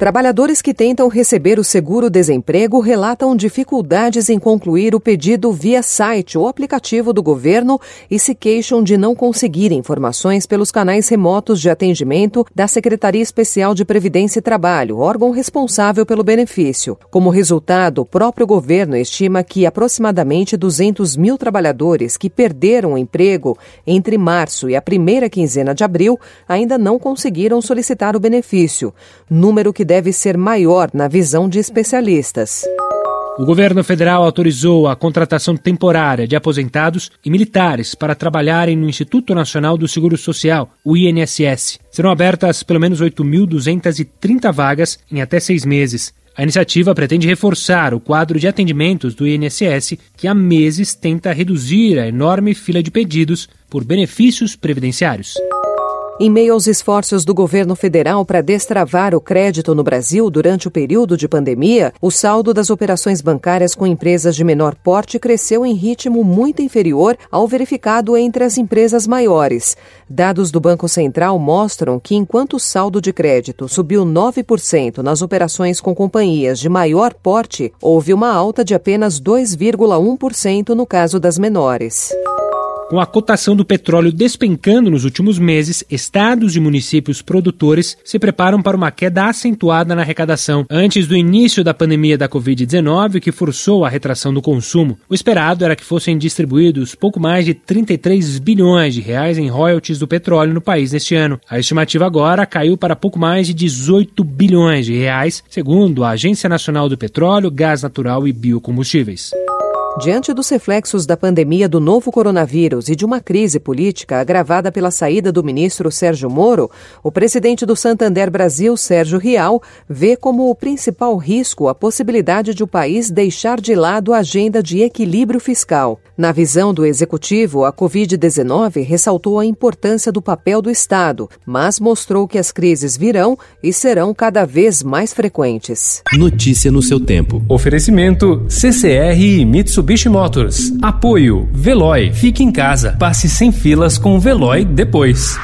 Trabalhadores que tentam receber o seguro-desemprego relatam dificuldades em concluir o pedido via site ou aplicativo do governo e se queixam de não conseguir informações pelos canais remotos de atendimento da Secretaria Especial de Previdência e Trabalho, órgão responsável pelo benefício. Como resultado, o próprio governo estima que aproximadamente 200 mil trabalhadores que perderam o emprego entre março e a primeira quinzena de abril ainda não conseguiram solicitar o benefício, número que deve ser maior na visão de especialistas. O governo federal autorizou a contratação temporária de aposentados e militares para trabalharem no Instituto Nacional do Seguro Social, o INSS. Serão abertas pelo menos 8.230 vagas em até seis meses. A iniciativa pretende reforçar o quadro de atendimentos do INSS, que há meses tenta reduzir a enorme fila de pedidos por benefícios previdenciários. Em meio aos esforços do governo federal para destravar o crédito no Brasil durante o período de pandemia, o saldo das operações bancárias com empresas de menor porte cresceu em ritmo muito inferior ao verificado entre as empresas maiores. Dados do Banco Central mostram que, enquanto o saldo de crédito subiu 9% nas operações com companhias de maior porte, houve uma alta de apenas 2,1% no caso das menores. Com a cotação do petróleo despencando nos últimos meses, estados e municípios produtores se preparam para uma queda acentuada na arrecadação. Antes do início da pandemia da Covid-19, que forçou a retração do consumo, o esperado era que fossem distribuídos pouco mais de 33 bilhões de reais em royalties do petróleo no país neste ano. A estimativa agora caiu para pouco mais de 18 bilhões de reais, segundo a Agência Nacional do Petróleo, Gás Natural e Biocombustíveis. Diante dos reflexos da pandemia do novo coronavírus e de uma crise política agravada pela saída do ministro Sérgio Moro, o presidente do Santander Brasil, Sérgio Rial, vê como o principal risco a possibilidade de o país deixar de lado a agenda de equilíbrio fiscal. Na visão do executivo, a Covid-19 ressaltou a importância do papel do Estado, mas mostrou que as crises virão e serão cada vez mais frequentes. Notícia no seu tempo. Oferecimento CCR e Mitsubishi Motors. Apoio Veloy. Fique em casa. Passe sem filas com o Veloy depois.